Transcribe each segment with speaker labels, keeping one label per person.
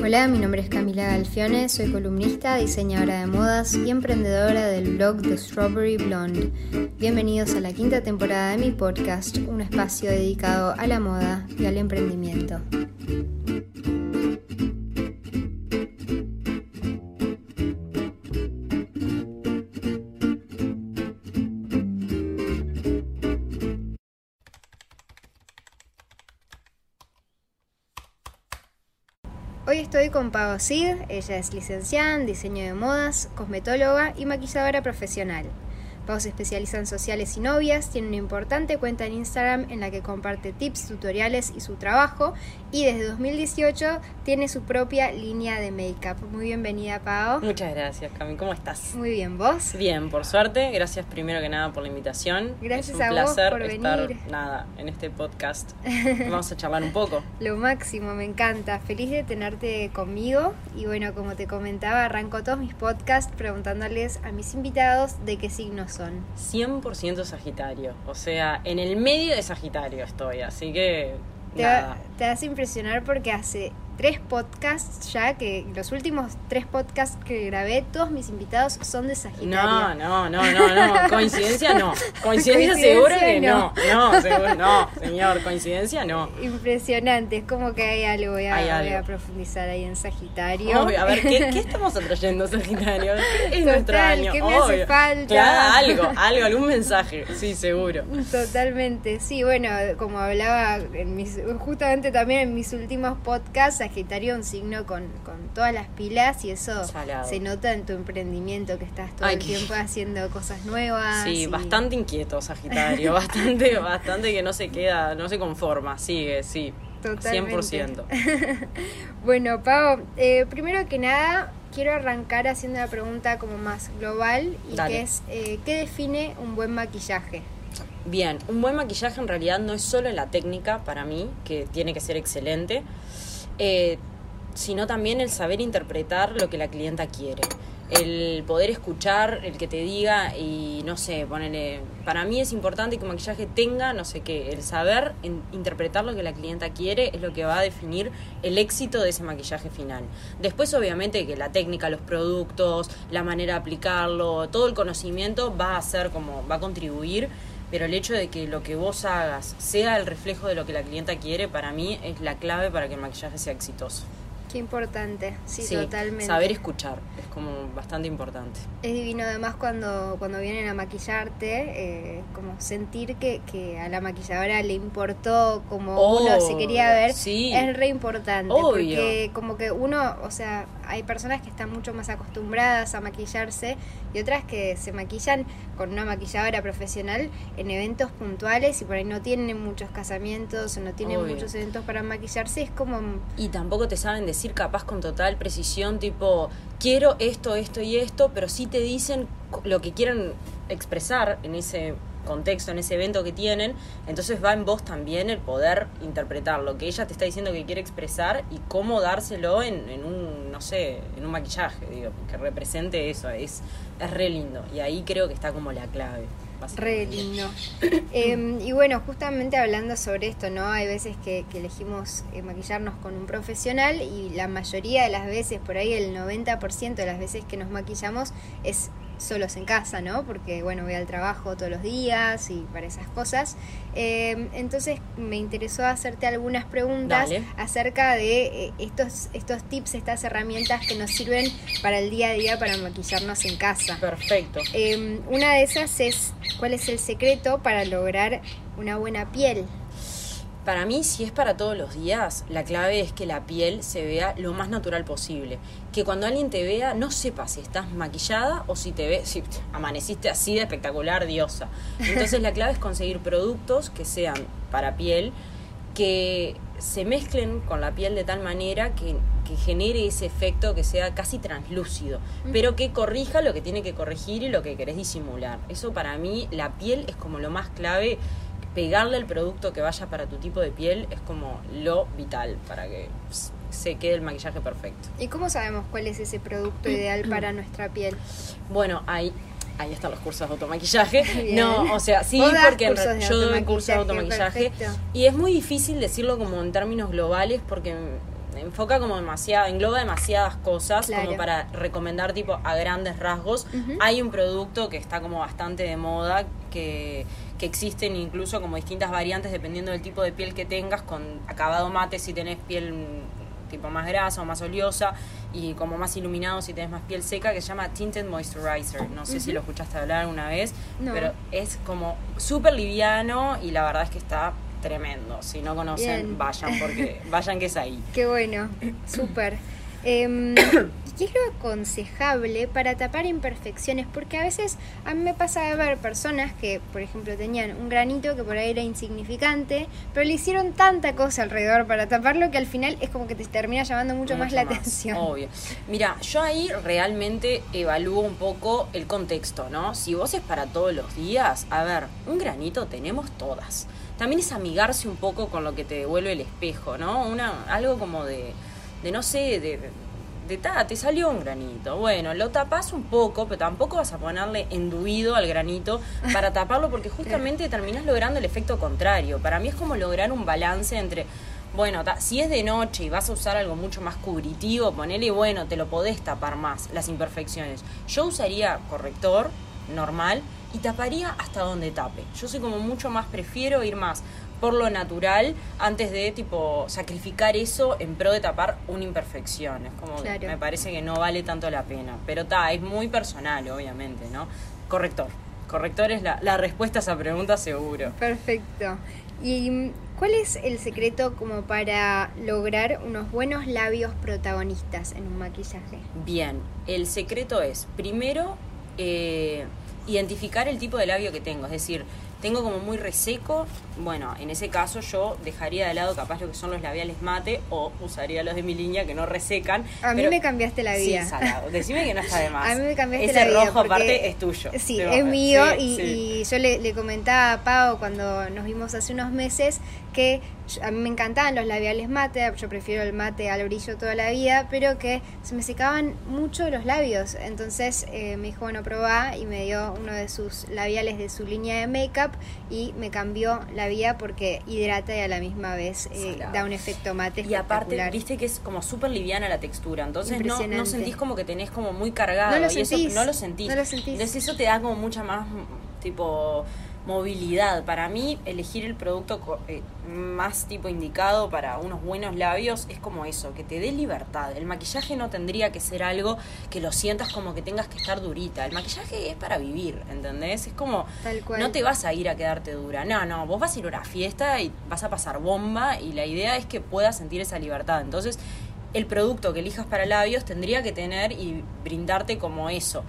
Speaker 1: Hola, mi nombre es Camila Galfione, soy columnista, diseñadora de modas y emprendedora del blog The Strawberry Blonde. Bienvenidos a la quinta temporada de mi podcast, un espacio dedicado a la moda y al emprendimiento. Con Pau Cid, ella es licenciada en diseño de modas, cosmetóloga y maquilladora profesional. Pau se especializa en sociales y novias, tiene una importante cuenta en Instagram en la que comparte tips, tutoriales y su trabajo y desde 2018 tiene su propia línea de make-up. Muy bienvenida, Pau.
Speaker 2: Muchas gracias, Cami. ¿Cómo estás?
Speaker 1: Muy bien, ¿vos?
Speaker 2: Bien, por suerte. Gracias primero que nada por la invitación.
Speaker 1: Gracias
Speaker 2: es un
Speaker 1: a
Speaker 2: placer
Speaker 1: vos por
Speaker 2: estar,
Speaker 1: venir.
Speaker 2: nada, en este podcast. Vamos a charlar un poco.
Speaker 1: Lo máximo, me encanta. Feliz de tenerte conmigo. Y bueno, como te comentaba, arranco todos mis podcasts preguntándoles a mis invitados de qué signos son.
Speaker 2: 100% Sagitario. O sea, en el medio de Sagitario estoy, así que
Speaker 1: Te,
Speaker 2: nada.
Speaker 1: te vas a impresionar porque hace tres podcasts ya, que los últimos tres podcasts que grabé, todos mis invitados son de Sagitario.
Speaker 2: No, no, no, no, no. Coincidencia no. Coincidencia, seguro que
Speaker 1: no.
Speaker 2: no. No, seguro, no, señor. Coincidencia no.
Speaker 1: Impresionante, es como que hay algo, voy a,
Speaker 2: Hay
Speaker 1: voy a profundizar ahí en Sagitario.
Speaker 2: Obvio, a ver, ¿qué, qué estamos atrayendo, Sagitario? ¿Qué es nuestro
Speaker 1: Total,
Speaker 2: año?
Speaker 1: ¿qué me hace falta?
Speaker 2: Claro, algo, algo, algún mensaje, sí, seguro.
Speaker 1: Totalmente, sí, bueno, como hablaba en mis, justamente también en mis últimos podcasts, Sagitario un signo con, con todas las pilas y eso
Speaker 2: Salado.
Speaker 1: se nota en tu emprendimiento, que estás todo
Speaker 2: Ay,
Speaker 1: el tiempo haciendo cosas nuevas.
Speaker 2: Sí,
Speaker 1: y-
Speaker 2: bastante inquieto, Sagitario, bastante, bastante que no se queda, no se conforma, sigue, sí,
Speaker 1: Totalmente.
Speaker 2: 100%.
Speaker 1: Bueno, Pau, eh, primero que nada, quiero arrancar haciendo una pregunta como más global y
Speaker 2: Dale.
Speaker 1: que es, eh, ¿qué define un buen maquillaje?
Speaker 2: Bien, un buen maquillaje en realidad no es solo la técnica para mí, que tiene que ser excelente, eh, sino también el saber interpretar lo que la clienta quiere. El poder escuchar, el que te diga y no sé, ponele. Para mí es importante que un maquillaje tenga, no sé qué, el saber interpretar lo que la clienta quiere es lo que va a definir el éxito de ese maquillaje final. Después, obviamente, que la técnica, los productos, la manera de aplicarlo, todo el conocimiento va a ser como, va a contribuir pero el hecho de que lo que vos hagas sea el reflejo de lo que la clienta quiere, para mí es la clave para que el maquillaje sea exitoso.
Speaker 1: Qué importante, sí, totalmente.
Speaker 2: Saber escuchar es como bastante importante.
Speaker 1: Es divino además cuando, cuando vienen a maquillarte, eh, como sentir que, que a la maquilladora le importó como uno se quería ver,
Speaker 2: sí.
Speaker 1: es re importante.
Speaker 2: Obvio.
Speaker 1: Porque como que uno, o sea, hay personas que están mucho más acostumbradas a maquillarse y otras que se maquillan con una maquilladora profesional en eventos puntuales y por ahí no tienen muchos casamientos o no tienen
Speaker 2: Obvio.
Speaker 1: muchos eventos para maquillarse, es como...
Speaker 2: Y tampoco te saben decir capaz con total precisión, tipo, quiero esto, esto y esto, pero sí te dicen lo que quieren expresar en ese contexto, en ese evento que tienen, entonces va en vos también el poder interpretar lo que ella te está diciendo que quiere expresar y cómo dárselo en, en un, no sé, en un maquillaje, digo, que represente eso, es, es re lindo. Y ahí creo que está como la clave.
Speaker 1: Re lindo. Eh, y bueno, justamente hablando sobre esto, ¿no? Hay veces que, que elegimos eh, maquillarnos con un profesional y la mayoría de las veces, por ahí el 90% de las veces que nos maquillamos es solos en casa, ¿no? Porque bueno, voy al trabajo todos los días y para esas cosas. Eh, entonces me interesó hacerte algunas preguntas
Speaker 2: Dale.
Speaker 1: acerca de eh, estos, estos tips, estas herramientas que nos sirven para el día a día para maquillarnos en casa.
Speaker 2: Perfecto.
Speaker 1: Eh, una de esas es cuál es el secreto para lograr una buena piel.
Speaker 2: Para mí, si es para todos los días, la clave es que la piel se vea lo más natural posible. Que cuando alguien te vea, no sepa si estás maquillada o si te ve, si amaneciste así de espectacular, diosa. Entonces, la clave es conseguir productos que sean para piel, que se mezclen con la piel de tal manera que, que genere ese efecto que sea casi translúcido, pero que corrija lo que tiene que corregir y lo que querés disimular. Eso para mí, la piel es como lo más clave pegarle el producto que vaya para tu tipo de piel es como lo vital para que se quede el maquillaje perfecto.
Speaker 1: ¿Y cómo sabemos cuál es ese producto ideal para nuestra piel?
Speaker 2: Bueno, ahí, ahí están los cursos de automaquillaje.
Speaker 1: Bien.
Speaker 2: No, o sea, sí, porque yo doy cursos de
Speaker 1: automaquillaje, perfecto.
Speaker 2: y es muy difícil decirlo como en términos globales porque enfoca como demasiado, engloba demasiadas cosas
Speaker 1: Claro.
Speaker 2: como para recomendar tipo a grandes rasgos. Hay un producto que está como bastante de moda, que, que existen incluso como distintas variantes dependiendo del tipo de piel que tengas, con acabado mate si tenés piel mm, tipo más grasa o más oleosa y como más iluminado si tenés más piel seca, que se llama Tinted Moisturizer. No sé si lo escuchaste hablar alguna vez,
Speaker 1: No.
Speaker 2: pero es como súper liviano y la verdad es que está tremendo. Si no conocen,
Speaker 1: Bien.
Speaker 2: vayan porque vayan que es ahí.
Speaker 1: Qué bueno, súper. ¿Y ¿Qué es lo aconsejable para tapar imperfecciones? Porque a veces a mí me pasa de ver personas que, por ejemplo, tenían un granito que por ahí era insignificante, pero le hicieron tanta cosa alrededor para taparlo que al final es como que te termina llamando mucho, más la atención.
Speaker 2: Obvio. Mira, yo ahí realmente evalúo un poco el contexto, ¿no? Si vos es para todos los días, a ver, un granito tenemos todas. También es amigarse un poco con lo que te devuelve el espejo, ¿no? Una, algo como de, de no sé, de, de, ta, te salió un granito. Bueno, lo tapas un poco, pero tampoco vas a ponerle enduido al granito para taparlo porque justamente terminás logrando el efecto contrario. Para mí es como lograr un balance entre bueno, si es de noche y vas a usar algo mucho más cubritivo, ponele, bueno, te lo podés tapar más, las imperfecciones. Yo usaría corrector normal y taparía hasta donde tape. Yo soy como mucho más, prefiero ir más por lo natural antes de tipo sacrificar eso en pro de tapar una imperfección. Es como que me parece que no vale tanto la pena. Pero ta, es muy personal, obviamente, ¿no? Corrector. Corrector es la, la respuesta a esa pregunta seguro.
Speaker 1: Perfecto. ¿Y mm, cuál es el secreto como para lograr unos buenos labios protagonistas en un maquillaje?
Speaker 2: Bien, el secreto es, primero, eh, identificar el tipo de labio que tengo. Es decir, tengo como muy reseco, bueno, en ese caso yo dejaría de lado capaz lo que son los labiales mate o usaría los de mi línea que no resecan.
Speaker 1: A mí
Speaker 2: pero-
Speaker 1: me cambiaste la vida.
Speaker 2: Sí, salado. Decime que no está de más.
Speaker 1: A mí me cambiaste
Speaker 2: Ese
Speaker 1: la vida.
Speaker 2: rojo
Speaker 1: porque-
Speaker 2: aparte es tuyo.
Speaker 1: Sí, es mío
Speaker 2: sí,
Speaker 1: y,
Speaker 2: sí.
Speaker 1: y yo le, le comentaba a Pau cuando nos vimos hace unos meses que a mí me encantaban los labiales mate, yo prefiero el mate al brillo toda la vida, pero que se me secaban mucho los labios. Entonces eh, me dijo, bueno, probá y me dio uno de sus labiales de su línea de make-up y me cambió la vida porque hidrata y a la misma vez eh, da un efecto mate
Speaker 2: Y aparte, viste que es como súper liviana la textura, entonces no, no sentís como que tenés como muy cargado.
Speaker 1: No lo
Speaker 2: y eso
Speaker 1: sentís,
Speaker 2: no lo sentís.
Speaker 1: no lo sentís.
Speaker 2: Entonces eso te da como mucha más, tipo, movilidad. Para mí, elegir el producto eh, más tipo indicado para unos buenos labios es como eso, que te dé libertad. El maquillaje no tendría que ser algo que lo sientas como que tengas que estar durita. El maquillaje es para vivir, ¿entendés? Es como,
Speaker 1: Tal cual.
Speaker 2: no te vas a ir a quedarte dura. No, no, vos vas a ir a una fiesta y vas a pasar bomba y la idea es que puedas sentir esa libertad. Entonces, el producto que elijas para labios tendría que tener y brindarte como eso.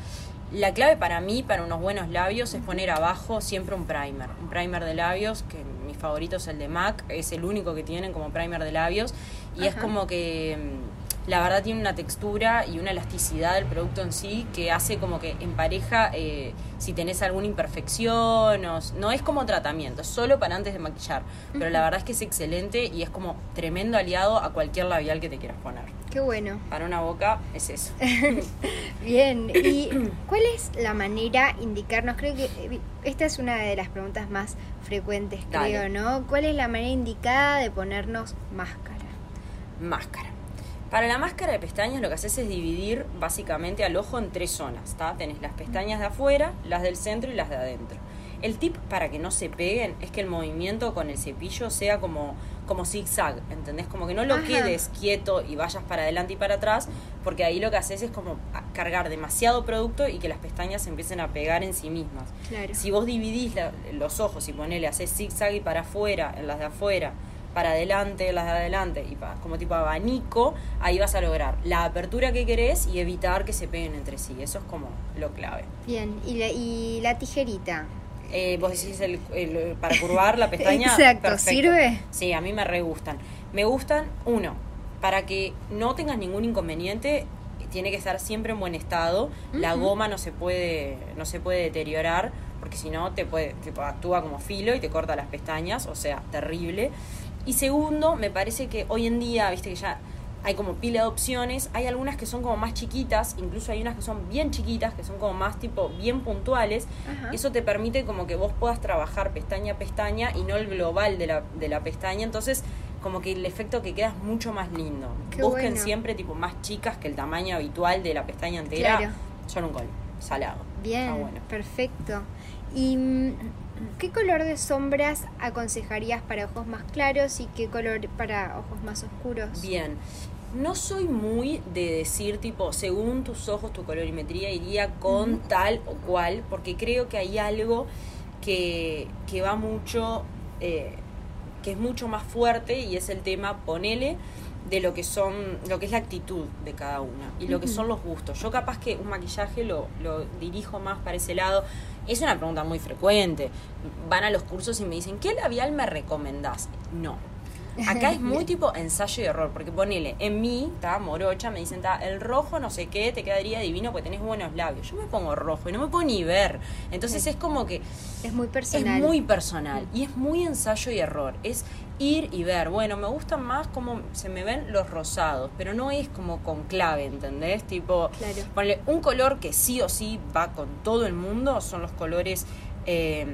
Speaker 2: La clave para mí, para unos buenos labios, es poner abajo siempre un primer. Un primer de labios, que mi favorito es el de MAC, es el único que tienen como primer de labios. Y es como que mm, la verdad tiene una textura y una elasticidad del producto en sí que hace como que empareja eh, si tenés alguna imperfección. O, no es como tratamiento, es solo para antes de maquillar. Pero la verdad es que es excelente y es como tremendo aliado a cualquier labial que te quieras poner.
Speaker 1: Qué bueno.
Speaker 2: Para una boca es eso.
Speaker 1: Bien, ¿y cuál es la manera indicarnos? Creo que eh, esta es una de las preguntas más frecuentes,
Speaker 2: Dale.
Speaker 1: creo, ¿no? ¿Cuál es la manera indicada de ponernos máscara?
Speaker 2: Máscara. Para la máscara de pestañas lo que haces es dividir básicamente al ojo en tres zonas, ¿está? Tenés las pestañas de afuera, las del centro y las de adentro. El tip para que no se peguen es que el movimiento con el cepillo sea como, como zigzag, ¿entendés? Como que no lo
Speaker 1: Ajá.
Speaker 2: quedes quieto y vayas para adelante y para atrás, porque ahí lo que haces es como cargar demasiado producto y que las pestañas se empiecen a pegar en sí mismas.
Speaker 1: Claro.
Speaker 2: Si vos dividís la- los ojos y ponele, haces zigzag y para afuera, en las de afuera, para adelante, en las de adelante, y pa- como tipo abanico, ahí vas a lograr la apertura que querés y evitar que se peguen entre sí. Eso es como lo clave.
Speaker 1: Bien, ¿y la, y la tijerita?
Speaker 2: Eh, vos decís el, el- para curvar la pestaña.
Speaker 1: Exacto, ¿sirve?
Speaker 2: Sí, a mí me re gustan. Me gustan, uno, para que no tengas ningún inconveniente, tiene que estar siempre en buen estado. La goma no se puede, no se puede deteriorar, porque si no te puede, tipo, actúa como filo y te corta las pestañas, o sea, terrible. Y segundo, me parece que hoy en día, viste que ya hay como pila de opciones, hay algunas que son como más chiquitas, incluso hay unas que son bien chiquitas, que son como más tipo bien puntuales.
Speaker 1: Ajá.
Speaker 2: Eso te permite como que vos puedas trabajar pestaña a pestaña y no el global de la, de la pestaña. Entonces, como que el efecto que queda es mucho más lindo.
Speaker 1: Qué
Speaker 2: Busquen
Speaker 1: bueno.
Speaker 2: siempre tipo más chicas que el tamaño habitual de la pestaña entera.
Speaker 1: Claro.
Speaker 2: Son un color salado.
Speaker 1: Bien,
Speaker 2: bueno.
Speaker 1: perfecto. ¿Y mm, qué color de sombras aconsejarías para ojos más claros y qué color para ojos más oscuros?
Speaker 2: Bien. No soy muy de decir tipo, según tus ojos, tu colorimetría iría con tal o cual, porque creo que hay algo que, que va mucho, eh, que es mucho más fuerte y es el tema, ponele, de lo que son, lo que es la actitud de cada una y lo que son los gustos. Yo capaz que un maquillaje lo, lo dirijo más para ese lado. Es una pregunta muy frecuente. Van a los cursos y me dicen, ¿qué labial me recomendás? No. Acá es muy tipo ensayo y error, porque ponele, en mí, está morocha, me dicen, está el rojo no sé qué, te quedaría divino porque tenés buenos labios. Yo me pongo rojo y no me puedo ni ver. Entonces es como que
Speaker 1: Es muy personal.
Speaker 2: es muy personal y es muy ensayo y error. Es ir y ver, bueno, me gustan más como se me ven los rosados, pero no es como con clave, ¿entendés? Tipo,
Speaker 1: Claro.
Speaker 2: ponle un color que sí o sí va con todo el mundo, son los colores eh,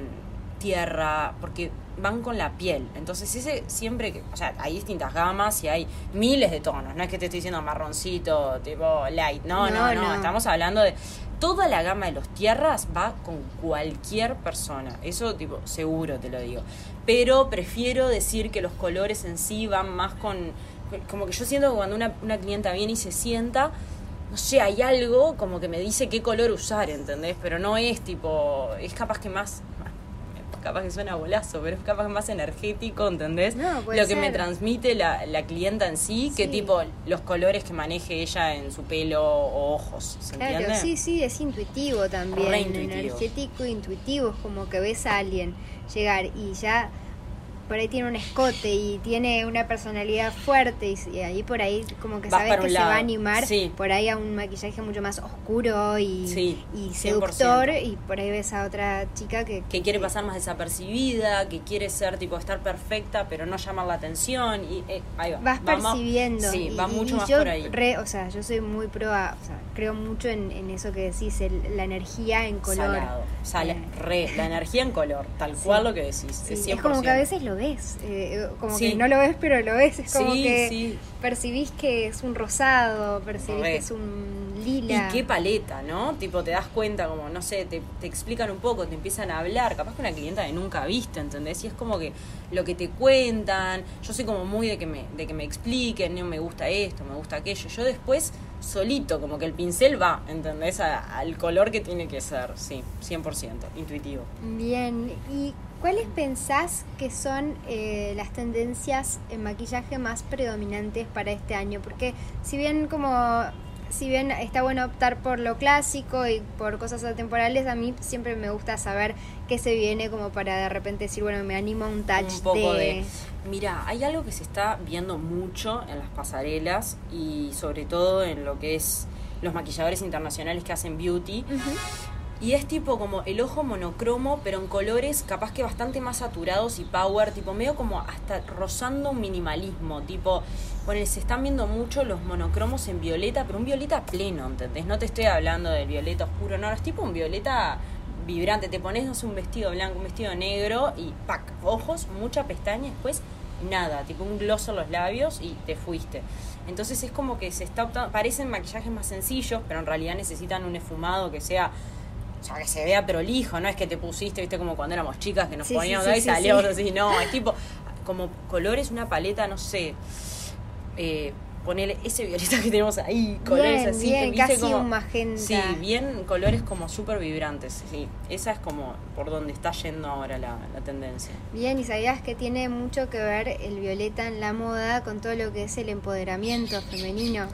Speaker 2: tierra, porque van con la piel. Entonces ese siempre que, o sea, hay distintas gamas y hay miles de tonos, no es que te estoy diciendo marroncito, tipo light, no, no,
Speaker 1: No,
Speaker 2: no,
Speaker 1: no.
Speaker 2: estamos hablando de toda la gama de los tierras va con cualquier persona, eso tipo seguro te lo digo. Pero prefiero decir que los colores en sí van más con como que yo siento que cuando una, una clienta viene y se sienta no sé, hay algo como que me dice qué color usar, ¿entendés? Pero no es tipo, es capaz que más, capaz que suena bolazo, pero es capaz más energético, ¿entendés?
Speaker 1: No, puede
Speaker 2: Lo que me transmite la, la clienta en sí, que
Speaker 1: Sí.
Speaker 2: tipo los colores que maneje ella en su pelo o ojos, ¿se
Speaker 1: Claro,
Speaker 2: entiende?
Speaker 1: sí, sí, es intuitivo también,
Speaker 2: intuitivo.
Speaker 1: energético intuitivo, es como que ves a alguien llegar y ya por ahí tiene un escote y tiene una personalidad fuerte y, y ahí por ahí como que
Speaker 2: Vas
Speaker 1: sabes que se
Speaker 2: lado,
Speaker 1: va a animar
Speaker 2: sí.
Speaker 1: por ahí a un maquillaje mucho más oscuro y,
Speaker 2: Sí,
Speaker 1: y
Speaker 2: 100%.
Speaker 1: seductor y por ahí ves a otra chica que,
Speaker 2: que quiere pasar más desapercibida, que quiere ser tipo estar perfecta pero no llamar la atención y eh, ahí va.
Speaker 1: vas
Speaker 2: Vamos-
Speaker 1: percibiendo
Speaker 2: Sí,
Speaker 1: y,
Speaker 2: va mucho
Speaker 1: y
Speaker 2: más
Speaker 1: yo
Speaker 2: por ahí.
Speaker 1: re- o sea yo soy muy pro a- o sea creo mucho en, en eso que decís el- la energía en color
Speaker 2: Salado, sala-
Speaker 1: Eh.
Speaker 2: re, la energía en color, tal cual lo que decís. Es,
Speaker 1: es como que a
Speaker 2: 100%.
Speaker 1: veces lo ves, eh, como
Speaker 2: Sí.
Speaker 1: que no lo ves pero lo ves, es como
Speaker 2: Sí,
Speaker 1: que
Speaker 2: sí.
Speaker 1: percibís que es un rosado, percibís
Speaker 2: Re.
Speaker 1: que es un lila.
Speaker 2: Y qué paleta, ¿no? Tipo, te das cuenta, como, no sé, te, te explican un poco, te empiezan a hablar, capaz que una clienta que nunca viste, ¿entendés? Y es como que lo que te cuentan, yo soy como muy de que me, de que me expliquen, no me gusta esto, me gusta aquello. Yo después, solito, como que el pincel va, ¿entendés? A- al color que tiene que ser, sí, 100%, intuitivo.
Speaker 1: Bien, ¿y cuáles pensás que son eh, las tendencias en maquillaje más predominantes para este año? Porque si bien como si bien está bueno optar por lo clásico y por cosas atemporales, a mí siempre me gusta saber qué se viene como para de repente decir, bueno, me animo a un touch
Speaker 2: un poco
Speaker 1: de...
Speaker 2: de... Mira, hay algo que se está viendo mucho en las pasarelas y sobre todo en lo que es los maquilladores internacionales que hacen beauty. Y es tipo como el ojo monocromo, pero en colores capaz que bastante más saturados y power, tipo medio como hasta rozando un minimalismo, tipo, bueno, se están viendo mucho los monocromos en violeta, pero un violeta pleno, ¿entendés? No te estoy hablando del violeta oscuro, no, es tipo un violeta vibrante, te pones, no sé, un vestido blanco, un vestido negro y pac, ojos, mucha pestaña, después nada, tipo un gloss en los labios y te fuiste. Entonces es como que se está optando, parecen maquillajes más sencillos, pero en realidad necesitan un esfumado que sea sea, que se vea prolijo, no es que te pusiste, viste, como cuando éramos chicas que nos
Speaker 1: Sí,
Speaker 2: poníamos
Speaker 1: sí,
Speaker 2: ahí y salíamos
Speaker 1: sí.
Speaker 2: así, no, es tipo, como colores, una paleta, no sé, eh, ponerle ese violeta que tenemos ahí, colores
Speaker 1: Bien,
Speaker 2: así,
Speaker 1: bien,
Speaker 2: ¿viste?
Speaker 1: casi
Speaker 2: como,
Speaker 1: un magenta.
Speaker 2: Sí, bien, colores como súper vibrantes, sí, esa es como por donde está yendo ahora la, la tendencia.
Speaker 1: Bien, y sabías que tiene mucho que ver el violeta en la moda con todo lo que es el empoderamiento femenino.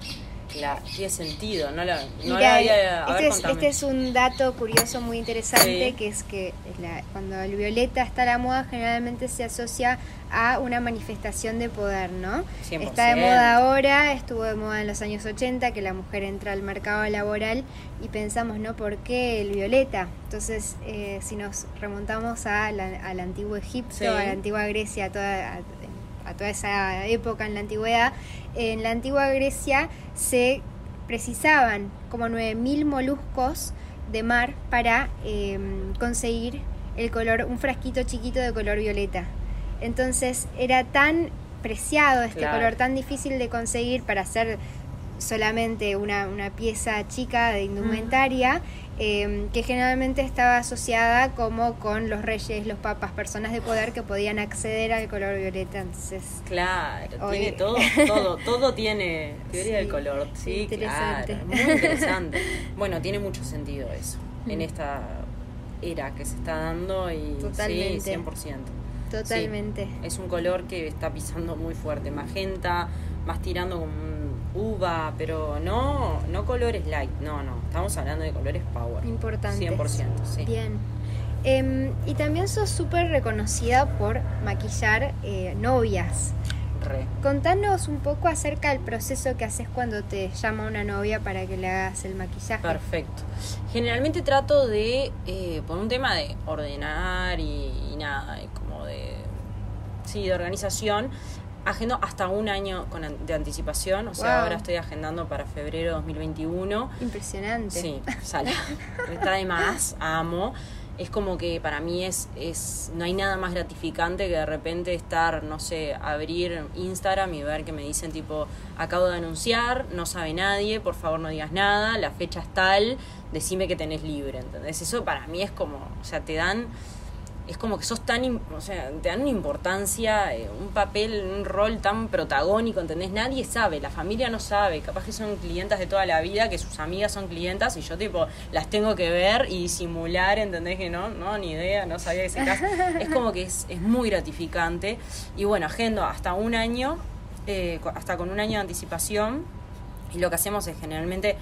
Speaker 2: La, tiene sentido, no la, no
Speaker 1: Mira,
Speaker 2: la había,
Speaker 1: este,
Speaker 2: ver,
Speaker 1: es,
Speaker 2: contame.
Speaker 1: este es un dato curioso muy interesante,
Speaker 2: Sí.
Speaker 1: que es que la- cuando el violeta está a la moda generalmente se asocia a una manifestación de poder, ¿no?
Speaker 2: 100%.
Speaker 1: Está de moda ahora, estuvo de moda en los años 80, que la mujer entra al mercado laboral y pensamos, ¿no? ¿Por qué el violeta? Entonces, eh, si nos remontamos a la- al antiguo Egipto,
Speaker 2: Sí.
Speaker 1: a la antigua Grecia, a toda, a- a toda esa época en la antigüedad, en la antigua Grecia se precisaban como 9.000 moluscos de mar para eh, conseguir el color, un frasquito chiquito de color violeta. Entonces era tan preciado, este
Speaker 2: Claro.
Speaker 1: color tan difícil de conseguir para hacer solamente una, una pieza chica de indumentaria, eh, que generalmente estaba asociada como con los reyes, los papas, personas de poder que podían acceder al color violeta. Entonces,
Speaker 2: Claro, tiene todo, todo, todo tiene teoría del
Speaker 1: Sí,
Speaker 2: color. Sí,
Speaker 1: interesante.
Speaker 2: claro, muy interesante. Bueno, tiene mucho sentido eso en
Speaker 1: Mm.
Speaker 2: esta era que se está dando y
Speaker 1: Totalmente.
Speaker 2: sí, 100%.
Speaker 1: totalmente.
Speaker 2: Es un color que está pisando muy fuerte, magenta, más tirando como un uva, pero no, no colores light, no, no, estamos hablando de colores power.
Speaker 1: Importantes.
Speaker 2: 100%, sí.
Speaker 1: Bien. Em, y también sos súper reconocida por maquillar eh, novias.
Speaker 2: Re.
Speaker 1: Contanos un poco acerca del proceso que haces cuando te llama una novia para que le hagas el maquillaje.
Speaker 2: Perfecto. Generalmente trato de, eh, por un tema de ordenar y, y nada, y como de, sí, de organización, agendo hasta un año con an- de anticipación, o sea,
Speaker 1: Wow.
Speaker 2: ahora estoy agendando para febrero 2021.
Speaker 1: Impresionante.
Speaker 2: Sí, sale. Está de más, amo. Es como que para mí es, es, no hay nada más gratificante que de repente estar, no sé, abrir Instagram y ver que me dicen tipo, acabo de anunciar, no sabe nadie, por favor no digas nada, la fecha es tal, decime que tenés libre, ¿entendés? Eso para mí es como, o sea, te dan, es como que sos tan, o sea, te dan una importancia, eh, un papel, un rol tan protagónico, ¿entendés? Nadie sabe, la familia no sabe, capaz que son clientas de toda la vida, que sus amigas son clientas y yo tipo las tengo que ver y disimular, ¿entendés? Que no, no, ni idea, no sabía que se casa. Es como que es, es muy gratificante y bueno, agendo hasta un año, eh, hasta con un año de anticipación y lo que hacemos es generalmente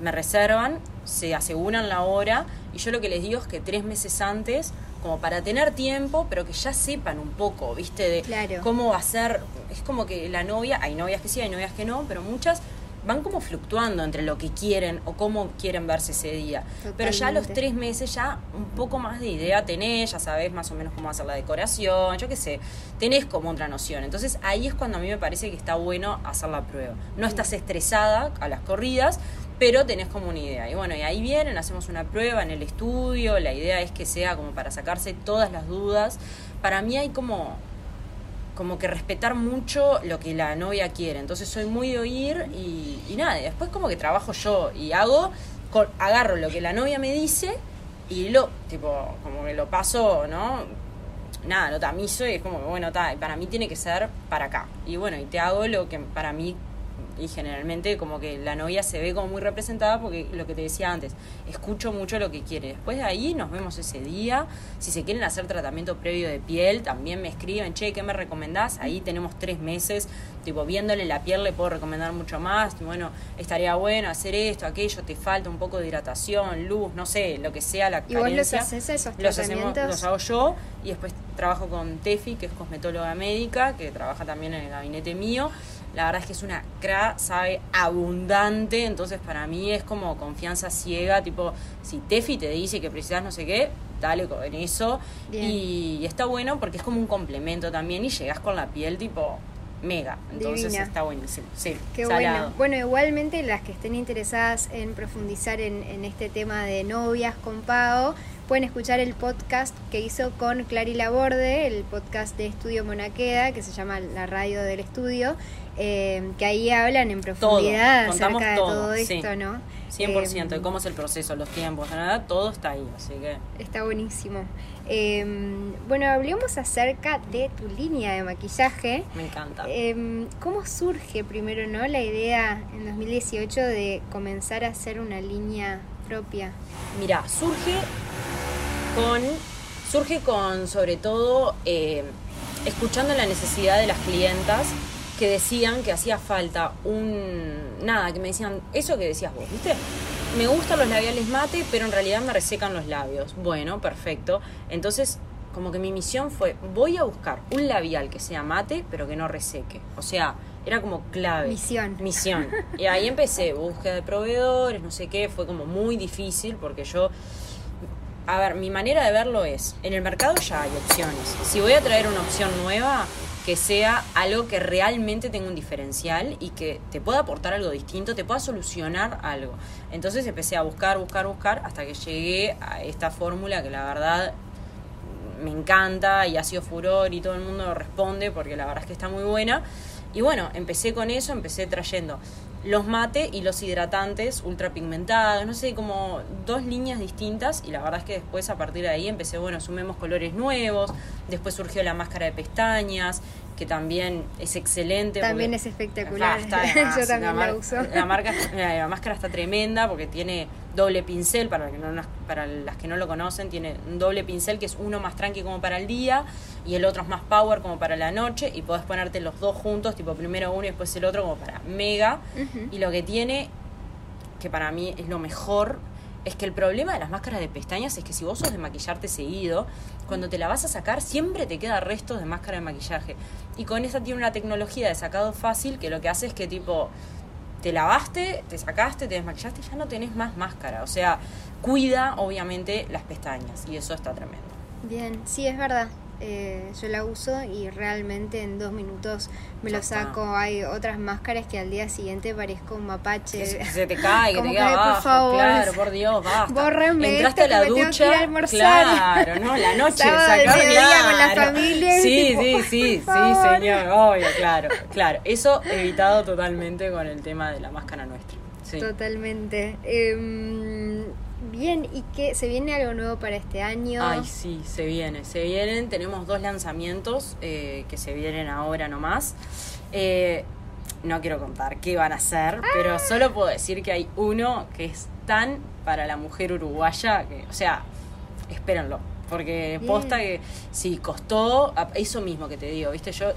Speaker 2: me reservan, se aseguran la hora y yo lo que les digo es que tres meses antes, como para tener tiempo, pero que ya sepan un poco, ¿viste? De
Speaker 1: Claro.
Speaker 2: cómo va a ser. Es como que la novia, hay novias que sí, hay novias que no, pero muchas van como fluctuando entre lo que quieren o cómo quieren verse ese día. Pero ya a los tres meses ya un poco más de idea tenés, ya sabés más o menos cómo hacer la decoración, yo qué sé, tenés como otra noción. Entonces ahí es cuando a mí me parece que está bueno hacer la prueba. No estás estresada a las corridas, pero tenés como una idea. Y bueno, y ahí vienen, hacemos una prueba en el estudio, la idea es que sea como para sacarse todas las dudas. Para mí hay como como que respetar mucho lo que la novia quiere. Entonces soy muy de oír y, nada, después como que trabajo yo y hago, agarro lo que la novia me dice y lo, tipo, como que lo paso, ¿no? Nada, lo tamizo y es como bueno, para mí tiene que ser para acá. Y bueno, y te hago lo que para mí y generalmente como que la novia se ve como muy representada porque lo que te decía antes, escucho mucho lo que quiere. Después de ahí nos vemos ese día. Si se quieren hacer tratamiento previo de piel, también me escriben, che, ¿qué me recomendás? Ahí tenemos tres meses, tipo, viéndole la piel le puedo recomendar mucho más. Bueno, estaría bueno hacer esto, aquello, te falta un poco de hidratación, luz, no sé, lo que sea la
Speaker 1: ¿Y vos los haces esos
Speaker 2: Los, hacemos, los hago yo y después trabajo con Tefi, que es cosmetóloga médica, que trabaja también en el gabinete mío. La verdad es que es una cra, sabe abundante, entonces para mí es como confianza ciega, tipo, si Tefi te dice que precisas no sé qué, dale con eso.
Speaker 1: Bien.
Speaker 2: Y está bueno porque es como un complemento también y llegas con la piel tipo mega, entonces
Speaker 1: Divina.
Speaker 2: está buenísimo. Sí,
Speaker 1: Qué
Speaker 2: salado.
Speaker 1: bueno. Bueno, igualmente las que estén interesadas en profundizar en, en este tema de novias con pago, pueden escuchar el podcast que hizo con Clary Laborde, el podcast de Estudio Monaqueda, que se llama La Radio del Estudio, eh, que ahí hablan en profundidad
Speaker 2: contamos
Speaker 1: acerca de
Speaker 2: todo,
Speaker 1: todo
Speaker 2: sí.
Speaker 1: esto, ¿no?
Speaker 2: 100%, de
Speaker 1: Eh,
Speaker 2: cómo es el proceso, los tiempos, la verdad, todo está ahí, así que...
Speaker 1: Está buenísimo. Eh, bueno, hablemos acerca de tu línea de maquillaje.
Speaker 2: Me encanta.
Speaker 1: Em, ¿Cómo surge primero no la idea en 2018 de comenzar a hacer una línea propia?
Speaker 2: Mira, surge con, surge con sobre todo eh, escuchando la necesidad de las clientas que decían que hacía falta un, nada, que me decían, eso que decías vos, ¿viste? Me gustan los labiales mate, pero en realidad me resecan los labios. Bueno, perfecto. Entonces, como que mi misión fue, voy a buscar un labial que sea mate, pero que no reseque. O sea, era como clave.
Speaker 1: Misión.
Speaker 2: Misión. Y ahí empecé, búsqueda de proveedores, no sé qué, fue como muy difícil porque yo... A ver, mi manera de verlo es, en el mercado ya hay opciones. Si voy a traer una opción nueva, que sea algo que realmente tenga un diferencial y que te pueda aportar algo distinto, te pueda solucionar algo. Entonces empecé a buscar, buscar, buscar hasta que llegué a esta fórmula que la verdad me encanta y ha sido furor y todo el mundo responde porque la verdad es que está muy buena. Y bueno, empecé con eso, empecé trayendo los mate y los hidratantes ultra pigmentados, no sé, como dos líneas distintas y la verdad es que después a partir de ahí empecé, bueno, sumemos colores nuevos, después surgió la máscara de pestañas, que también es excelente.
Speaker 1: También es espectacular. Yo también la, uso.
Speaker 2: La, marca, la, máscara está tremenda porque tiene doble pincel, para, que no, para las que no lo conocen, tiene un doble pincel que es uno más tranqui como para el día y el otro es más power como para la noche y podés ponerte los dos juntos, tipo primero uno y después el otro como para mega. Y lo que tiene, que para mí es lo mejor, es que el problema de las máscaras de pestañas es que si vos sos de maquillarte seguido, cuando te la vas a sacar siempre te queda restos de máscara de maquillaje. Y con esa tiene una tecnología de sacado fácil que lo que hace es que tipo te lavaste, te sacaste, te desmaquillaste ya no tenés más máscara. O sea, cuida obviamente las pestañas y eso está tremendo.
Speaker 1: Bien, sí, es verdad. Eh, yo la uso y realmente en dos minutos me lo saco. Hay otras máscaras que al día siguiente parezco un mapache.
Speaker 2: se, te cae, que te queda abajo. Por favor. Claro, por Dios, basta.
Speaker 1: Bórreme Entraste a la ducha.
Speaker 2: claro, no, la noche sacar
Speaker 1: claro. con la familia.
Speaker 2: Sí, sí, sí, sí, señor, obvio, claro, claro. Eso evitado totalmente con el tema de la máscara nuestra.
Speaker 1: Totalmente. Eh, Bien, ¿y qué? ¿Se viene algo nuevo para este año?
Speaker 2: Ay, sí, se viene, se vienen. Tenemos dos lanzamientos eh, que se vienen ahora nomás. Eh, no quiero contar qué van a ser, pero ah. solo puedo decir que hay uno que es tan para la mujer uruguaya que, o sea, espérenlo. Porque posta que sí, costó eso mismo que te digo, ¿viste? Yo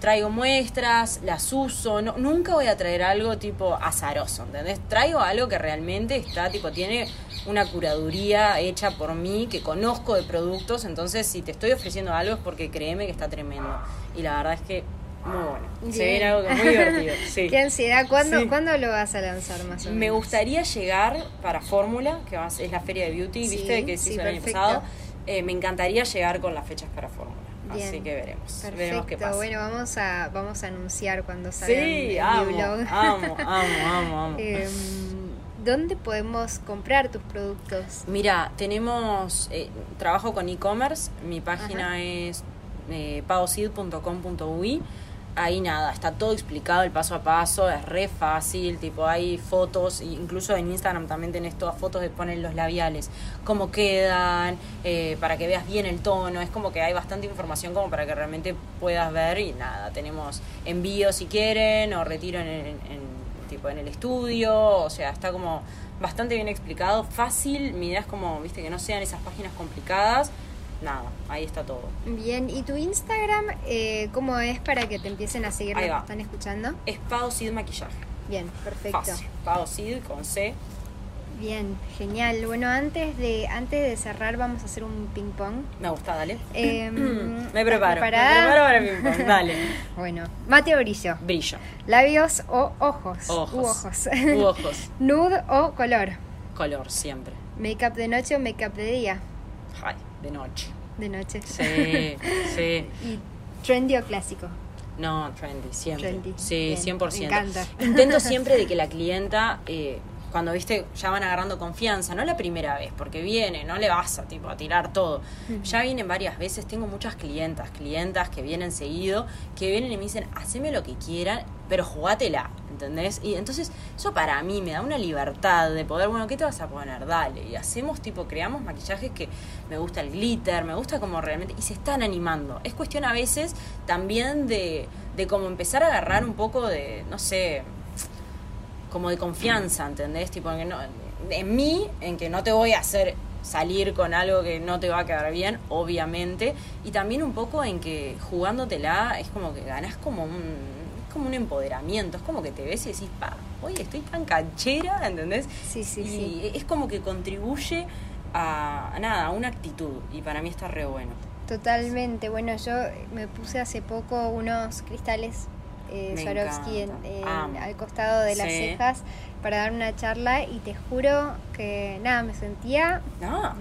Speaker 2: traigo muestras, las uso, no, nunca voy a traer algo tipo azaroso, ¿entendés? Traigo algo que realmente está, tipo, tiene una curaduría hecha por mí, que conozco de productos, entonces si te estoy ofreciendo algo es porque créeme que está tremendo. Y la verdad es que muy bueno. Se viene algo muy divertido. Sí.
Speaker 1: Qué ansiedad. ¿Cuándo, ¿Cuándo, lo vas a lanzar más o menos?
Speaker 2: Me gustaría llegar para Fórmula, que es la feria de beauty, ¿viste? Que se hizo el año pasado. Eh, me encantaría llegar con las fechas para Fórmula. Así que veremos. Veremos qué pasa.
Speaker 1: Bueno, vamos a, vamos a anunciar cuando salga
Speaker 2: sí, amo, blog. Amo, amo, amo, amo.
Speaker 1: Em, ¿Dónde podemos comprar tus productos?
Speaker 2: Mira, tenemos, eh, trabajo con e-commerce, mi página es eh, ahí nada, está todo explicado el paso a paso, es re fácil, tipo hay fotos, incluso en Instagram también tenés todas fotos de poner los labiales, cómo quedan, eh, para que veas bien el tono, es como que hay bastante información como para que realmente puedas ver y nada, tenemos envío si quieren o retiro en, tipo en el estudio, o sea, está como bastante bien explicado, fácil, mi idea es como, viste, que no sean esas páginas complicadas nada, ahí está todo.
Speaker 1: Bien, ¿y tu Instagram eh, cómo es para que te empiecen a seguir los que están escuchando?
Speaker 2: Es Pau Sid Maquillaje.
Speaker 1: Bien, perfecto.
Speaker 2: Fácil. Pau Sid con C.
Speaker 1: Bien, genial. Bueno, antes de antes de cerrar vamos a hacer un ping pong.
Speaker 2: Me gusta, dale. Em, me preparo. Me preparo para el ping pong, dale.
Speaker 1: bueno, mate o brillo.
Speaker 2: Brillo.
Speaker 1: Labios o ojos.
Speaker 2: Ojos. U
Speaker 1: ojos.
Speaker 2: U ojos.
Speaker 1: Nude o color.
Speaker 2: Color, siempre.
Speaker 1: Make-up de noche o make-up de día.
Speaker 2: Ay, de noche.
Speaker 1: De noche.
Speaker 2: Sí, sí.
Speaker 1: ¿Y trendy o clásico?
Speaker 2: No, trendy, siempre.
Speaker 1: Trendy.
Speaker 2: Sí, 100%.
Speaker 1: Me encanta.
Speaker 2: Intento siempre de que la clienta, eh, cuando viste, ya van agarrando confianza, no la primera vez, porque viene, no le vas a, tipo, a tirar todo. Ya vienen varias veces, tengo muchas clientas, clientas que vienen seguido, que vienen y me dicen, haceme lo que quieran, pero jugátela. ¿entendés? Y entonces eso para mí me da una libertad de poder, bueno, ¿qué te vas a poner? Dale. Y hacemos tipo, creamos maquillajes que me gusta el glitter, me gusta como realmente, y se están animando. Es cuestión a veces también de, de como empezar a agarrar un poco de, no sé, como de confianza, ¿entendés? Tipo, en, que no, en mí, en que no te voy a hacer salir con algo que no te va a quedar bien, obviamente, y también un poco en que jugándotela es como que ganas como un como un empoderamiento, es como que te ves y decís, pa, oye, estoy tan canchera, ¿entendés?
Speaker 1: Sí, sí,
Speaker 2: y es como que contribuye a, nada, a una actitud, y para mí está re bueno.
Speaker 1: Totalmente, bueno, yo me puse hace poco unos cristales eh, Swarovski en, al costado de las cejas para dar una charla y te juro que nada, me sentía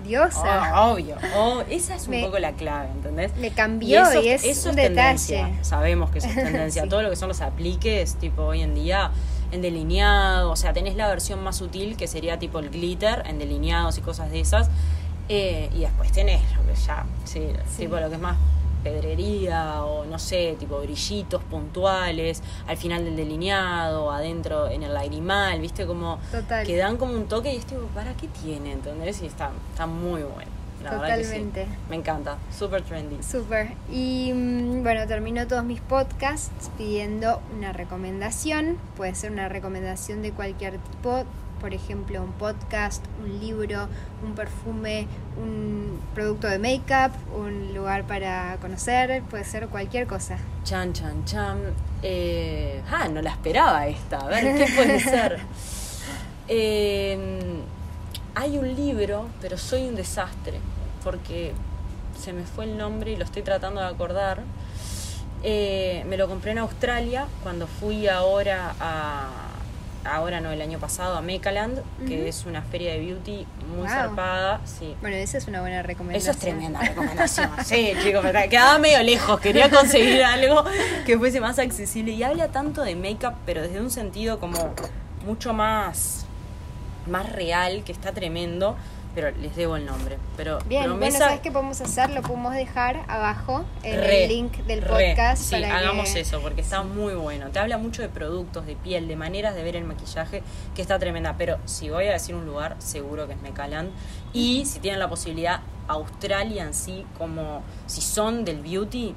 Speaker 1: diosa.
Speaker 2: Oh, obvio, oh, esa es un poco la clave, ¿entendés?
Speaker 1: Me cambió y, es un detalle.
Speaker 2: Sabemos que eso es tendencia. Todo lo que son los apliques, tipo hoy en día, en delineado, o sea, tenés la versión más sutil que sería tipo el glitter, en delineados y cosas de esas Eh, y después tenés lo que ya, sí, tipo lo que es más pedrería o no sé, tipo brillitos puntuales al final del delineado, adentro en el lagrimal, viste como
Speaker 1: Total.
Speaker 2: que dan como un toque y es tipo, ¿para qué tiene? ¿Entendés? Y está, está muy bueno. La verdad que sí.
Speaker 1: Totalmente.
Speaker 2: Me encanta, súper trendy.
Speaker 1: Súper. Y mm, bueno, termino todos mis podcasts pidiendo una recomendación. Puede ser una recomendación de cualquier tipo. Por ejemplo, un podcast, un libro, un perfume, un producto de make-up, un lugar para conocer. Puede ser cualquier cosa.
Speaker 2: Chan, chan, chan. Eh, ah, no la esperaba esta. A ver, ¿qué puede ser? Eh, hay un libro, pero soy un desastre, porque se me fue el nombre y lo estoy tratando de acordar. Eh, me lo compré en Australia cuando fui ahora a. Ahora no, el año pasado a Mecaland, que es una feria de beauty muy
Speaker 1: Wow.
Speaker 2: zarpada. Sí,
Speaker 1: Bueno, esa es una buena recomendación.
Speaker 2: eso es tremenda recomendación. Sí, chicos, quedaba medio lejos. Quería conseguir algo que fuese más accesible. Y habla tanto de make-up, pero desde un sentido como mucho más, más real, que está tremendo. Pero les debo el nombre. Pero
Speaker 1: Bien, bueno,
Speaker 2: promesa.
Speaker 1: ¿sabes qué podemos hacer? Lo podemos dejar abajo en
Speaker 2: Re,
Speaker 1: el link del
Speaker 2: re.
Speaker 1: podcast.
Speaker 2: Sí,
Speaker 1: para
Speaker 2: hagamos
Speaker 1: que-
Speaker 2: eso, porque está muy bueno. Te habla mucho de productos, de piel, de maneras de ver el maquillaje, que está tremenda. Pero si voy a decir un lugar, seguro que es Mecaland. Y si tienen la posibilidad, Australia en sí, como si son del beauty,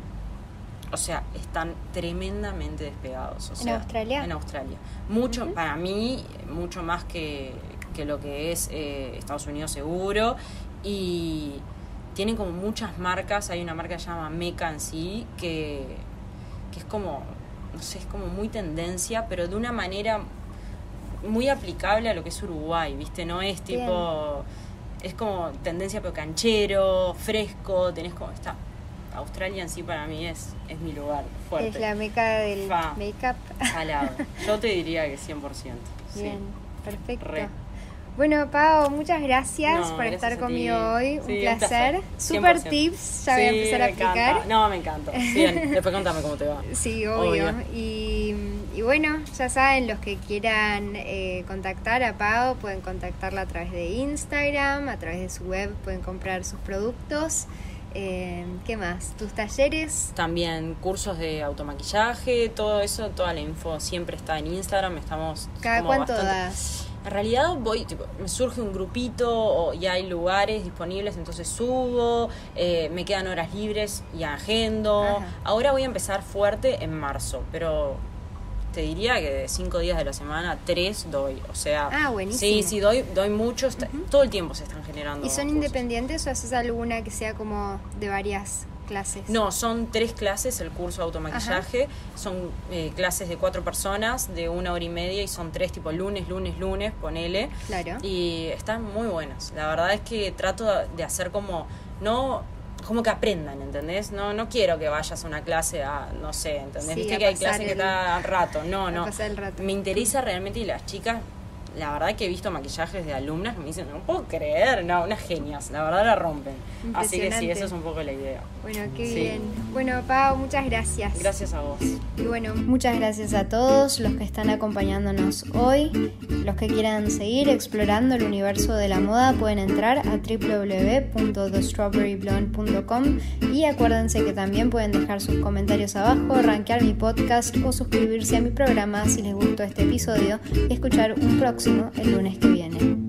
Speaker 2: o sea, están tremendamente despegados. O
Speaker 1: ¿En Australia?
Speaker 2: En Australia. Mucho, para mí, mucho más que, que lo que es eh, Estados Unidos seguro. Y tienen como muchas marcas. Hay una marca que se llama Meca en sí, que, que es como, no sé, es como muy tendencia, pero de una manera muy aplicable a lo que es Uruguay, ¿viste? No es tipo. Es como tendencia pero canchero, fresco, tenés como. Está. Australia en sí para mí es, es mi lugar fuerte.
Speaker 1: Es la meca del make-up.
Speaker 2: Yo te diría que 100%. sí.
Speaker 1: Bien, perfecto.
Speaker 2: Re.
Speaker 1: Bueno, Pau, muchas gracias
Speaker 2: No,
Speaker 1: por
Speaker 2: gracias
Speaker 1: estar conmigo hoy.
Speaker 2: Sí,
Speaker 1: un
Speaker 2: un
Speaker 1: placer. Super
Speaker 2: 100%.
Speaker 1: tips, ya voy a
Speaker 2: Sí,
Speaker 1: empezar a aplicar.
Speaker 2: No, me encanta. Bien, después contame cómo te va.
Speaker 1: Sí, obvio.
Speaker 2: Obvio.
Speaker 1: Y, y bueno, ya saben, los que quieran eh, contactar a Pau pueden contactarla a través de Instagram, a través de su web pueden comprar sus productos. Eh, ¿Qué más? ¿Tus talleres?
Speaker 2: También cursos de automaquillaje, todo eso, toda la info siempre está en Instagram. Estamos
Speaker 1: ¿Cada cuánto
Speaker 2: bastante-
Speaker 1: das?
Speaker 2: En realidad voy, tipo, me surge un grupito o ya hay lugares disponibles, entonces subo, eh, me quedan horas libres y agendo.
Speaker 1: Ajá.
Speaker 2: Ahora voy a empezar fuerte en marzo, pero te diría que de cinco días de la semana, tres doy. O sea,
Speaker 1: Ah, buenísimo.
Speaker 2: sí, sí, doy, doy mucho, está- todo el tiempo se están generando.
Speaker 1: ¿Y son
Speaker 2: cursos.
Speaker 1: independientes o haces alguna que sea como de varias clases?
Speaker 2: No, son tres clases el curso de automaquillaje. Son eh, clases de cuatro personas, de una hora y media, y son tres, tipo lunes, lunes, lunes, ponele.
Speaker 1: Claro.
Speaker 2: Y están muy buenas. La verdad es que trato de hacer como, no, como que aprendan, ¿entendés? No, no quiero que vayas a una clase a, no sé, ¿entendés?
Speaker 1: Sí,
Speaker 2: Viste que hay clases que
Speaker 1: el-
Speaker 2: dan rato. No, no.
Speaker 1: pasar el rato.
Speaker 2: Me interesa realmente y las chicas, la verdad que he visto maquillajes de alumnas que me dicen, no puedo creer, no, unas genias, la verdad la rompen. Así que sí, esa es un poco la idea.
Speaker 1: Bueno, qué
Speaker 2: Sí.
Speaker 1: bien. Bueno, Pau, muchas gracias.
Speaker 2: Gracias a vos.
Speaker 1: Y bueno, muchas gracias a todos los que están acompañándonos hoy. Los que quieran seguir explorando el universo de la moda pueden entrar a www.thestrawberryblonde.com y acuérdense que también pueden dejar sus comentarios abajo, rankear mi podcast o suscribirse a mi programa si les gustó este episodio y escuchar un el lunes que viene.